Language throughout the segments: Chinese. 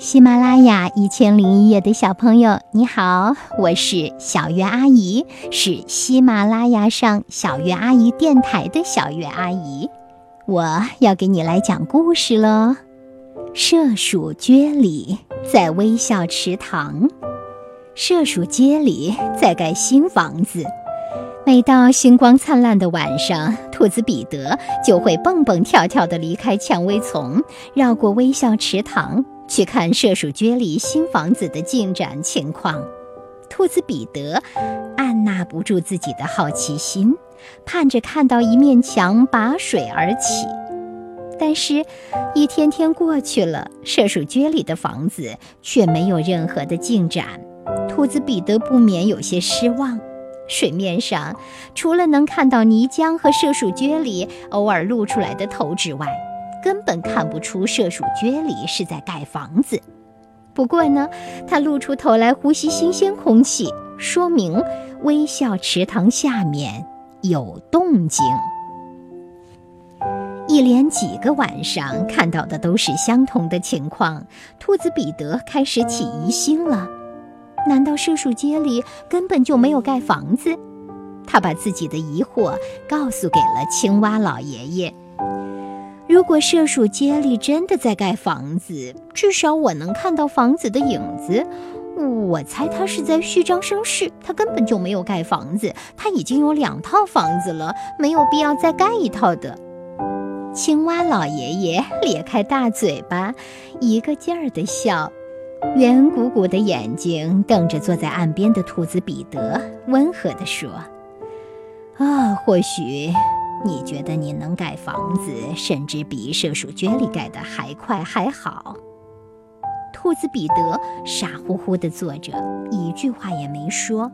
喜马拉雅一千零一夜的小朋友，你好，我是小月阿姨，是喜马拉雅上小月阿姨电台的小月阿姨。我要给你来讲故事喽。麝鼠街里在微笑池塘，麝鼠街里在盖新房子。每到星光灿烂的晚上，兔子彼得就会蹦蹦跳跳地离开蔷薇丛，绕过微笑池塘。去看射鼠蕨里新房子的进展情况，兔子彼得按捺不住自己的好奇心，盼着看到一面墙拔水而起。但是，一天天过去了，射鼠蕨里的房子却没有任何的进展。兔子彼得不免有些失望。水面上除了能看到泥浆和麝鼠蕨里偶尔露出来的头之外，根本看不出麝鼠蕨里是在盖房子。不过呢，它露出头来呼吸新鲜空气，说明微笑池塘下面有动静。一连几个晚上看到的都是相同的情况，兔子彼得开始起疑心了。难道射鼠街里根本就没有盖房子？他把自己的疑惑告诉给了青蛙老爷爷。如果射鼠街里真的在盖房子，至少我能看到房子的影子。我猜他是在虚张声势，他根本就没有盖房子，他已经有两套房子了，没有必要再盖一套的。青蛙老爷爷咧开大嘴巴，一个劲儿地笑，圆鼓鼓的眼睛瞪着坐在岸边的兔子彼得，温和地说：“啊，或许。”你觉得你能盖房子，甚至比射鼠圈里盖的还快还好？兔子彼得傻乎乎地坐着，一句话也没说，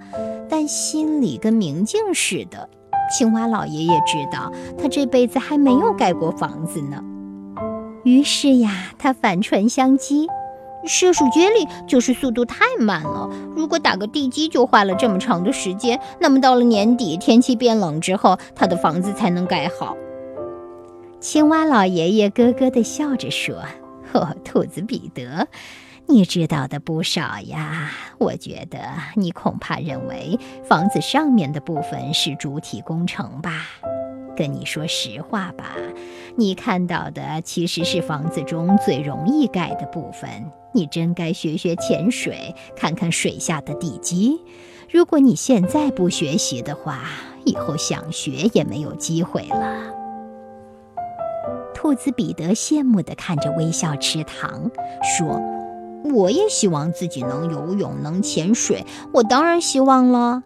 但心里跟明镜似的。青蛙老爷爷知道，他这辈子还没有盖过房子呢。于是呀，他反唇相讥。射鼠接力就是速度太慢了。如果打个地基就花了这么长的时间，那么到了年底天气变冷之后，他的房子才能盖好。青蛙老爷爷咯咯地笑着说：“哦，兔子彼得，你知道的不少呀。我觉得你恐怕认为房子上面的部分是主体工程吧。”跟你说实话吧，你看到的其实是房子中最容易盖的部分。你真该学学潜水，看看水下的地基。如果你现在不学习的话，以后想学也没有机会了。兔子彼得羡慕地看着微笑池塘，说：“我也希望自己能游泳，能潜水。我当然希望了。”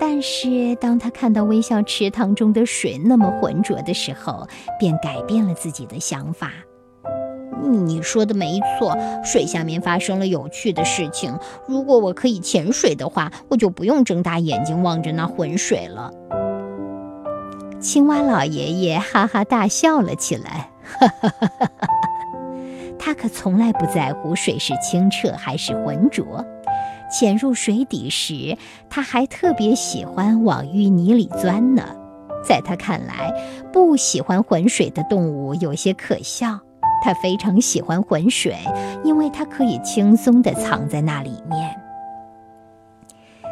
但是，当他看到微笑池塘中的水那么浑浊的时候，便改变了自己的想法。你说的没错，水下面发生了有趣的事情。如果我可以潜水的话，我就不用睁大眼睛望着那浑水了。青蛙老爷爷哈哈大笑了起来，哈哈哈哈哈！他可从来不在乎水是清澈还是浑浊。潜入水底时，他还特别喜欢往淤泥里钻呢。在他看来，不喜欢浑水的动物有些可笑。他非常喜欢浑水，因为它可以轻松地藏在那里面。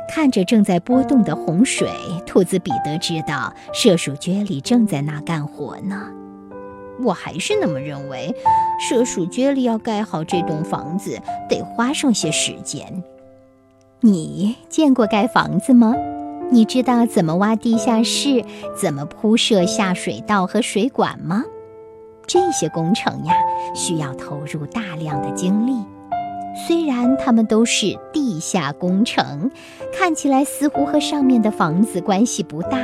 看着正在波动的洪水，兔子彼得知道麝鼠杰里正在那干活呢。我还是那么认为，麝鼠杰里要盖好这栋房子，得花上些时间。你见过盖房子吗？你知道怎么挖地下室、怎么铺设下水道和水管吗？这些工程呀，需要投入大量的精力。虽然它们都是地下工程，看起来似乎和上面的房子关系不大，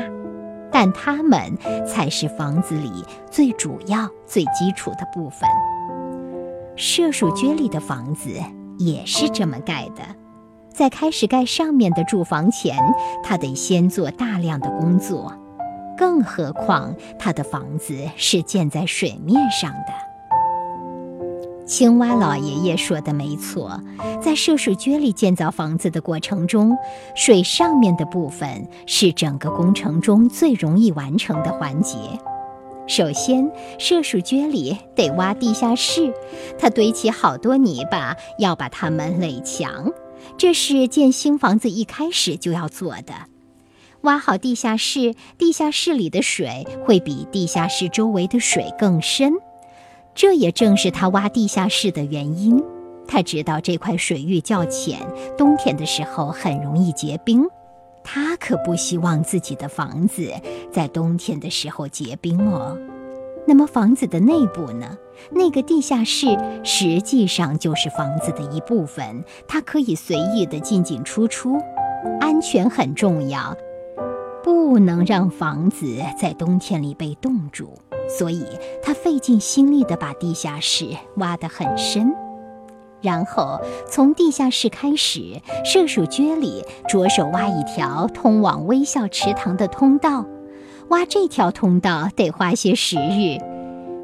但它们才是房子里最主要、最基础的部分。射鼠居里的房子也是这么盖的。在开始盖上面的住房前，他得先做大量的工作，更何况他的房子是建在水面上的。青蛙老爷爷说的没错，在麝鼠蕨里建造房子的过程中，水上面的部分是整个工程中最容易完成的环节。首先，麝鼠蕨里得挖地下室，它堆起好多泥巴，要把它们垒墙。这是建新房子一开始就要做的。挖好地下室，地下室里的水会比地下室周围的水更深，这也正是他挖地下室的原因。他知道这块水域较浅，冬天的时候很容易结冰。他可不希望自己的房子在冬天的时候结冰哦。那么房子的内部呢？那个地下室实际上就是房子的一部分，它可以随意的进进出出，安全很重要，不能让房子在冬天里被冻住。所以他费尽心力的把地下室挖得很深。然后从地下室开始，麝鼠蕨里着手挖一条通往微笑池塘的通道。挖这条通道得花些时日。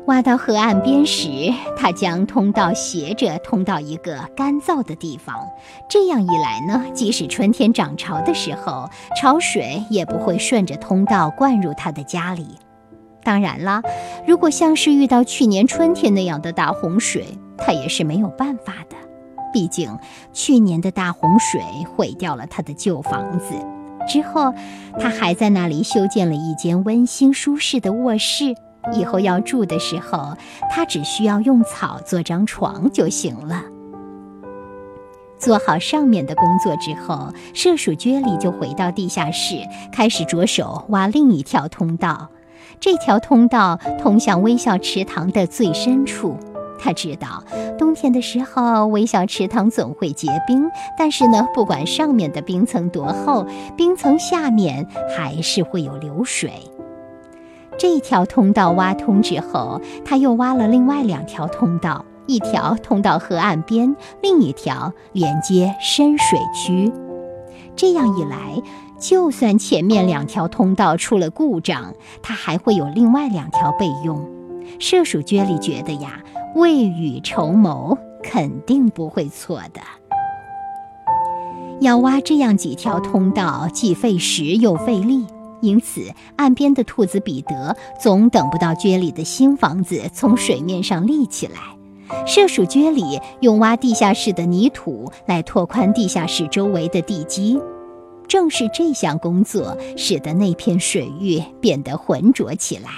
挖到河岸边时，他将通道斜着通到一个干燥的地方。这样一来呢，即使春天涨潮的时候，潮水也不会顺着通道灌入他的家里。当然啦，如果像是遇到去年春天那样的大洪水，他也是没有办法的。毕竟去年的大洪水毁掉了他的旧房子。之后，他还在那里修建了一间温馨舒适的卧室。以后要住的时候，他只需要用草做张床就行了。做好上面的工作之后，麝鼠蕨里就回到地下室，开始着手挖另一条通道。这条通道通向微笑池塘的最深处。他知道，冬天的时候，微笑池塘总会结冰。但是呢，不管上面的冰层多厚，冰层下面还是会有流水。这条通道挖通之后，他又挖了另外两条通道，一条通到河岸边，另一条连接深水区。这样一来。就算前面两条通道出了故障，它还会有另外两条备用。麝鼠蕨里觉得呀，未雨绸缪肯定不会错的。要挖这样几条通道，既费时又费力，因此岸边的兔子彼得总等不到蕨里的新房子从水面上立起来。麝鼠蕨里用挖地下室的泥土来拓宽地下室周围的地基。正是这项工作，使得那片水域变得浑浊起来。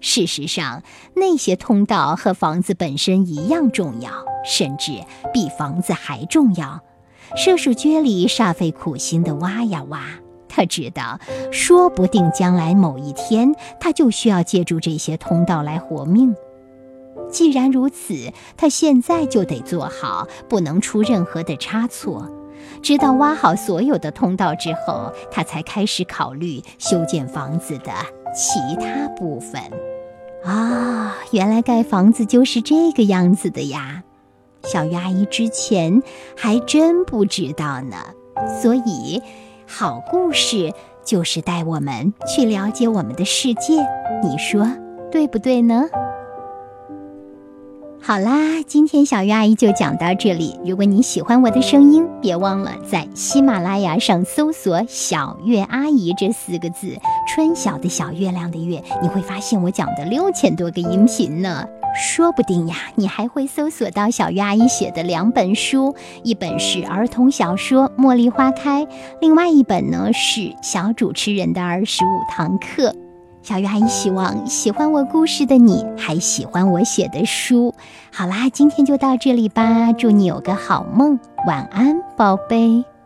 事实上，那些通道和房子本身一样重要，甚至比房子还重要。麝鼠蕨里煞费苦心地挖呀挖，他知道，说不定将来某一天，他就需要借助这些通道来活命。既然如此，他现在就得做好，不能出任何的差错。直到挖好所有的通道之后，他才开始考虑修建房子的其他部分。啊，原来盖房子就是这个样子的呀！小鱼阿姨之前还真不知道呢。所以，好故事就是带我们去了解我们的世界，你说对不对呢？好啦，今天小鱼阿姨就讲到这里。如果你喜欢我的声音，别忘了在喜马拉雅上搜索“小月阿姨”这四个字，春晓的小月亮的月，你会发现我讲的六千多个音频呢。说不定呀，你还会搜索到小鱼阿姨写的两本书，一本是儿童小说《茉莉花开》，另外一本呢是小主持人的二十五堂课。小鱼阿姨希望喜欢我故事的你还喜欢我写的书。好啦，今天就到这里吧，祝你有个好梦，晚安，宝贝。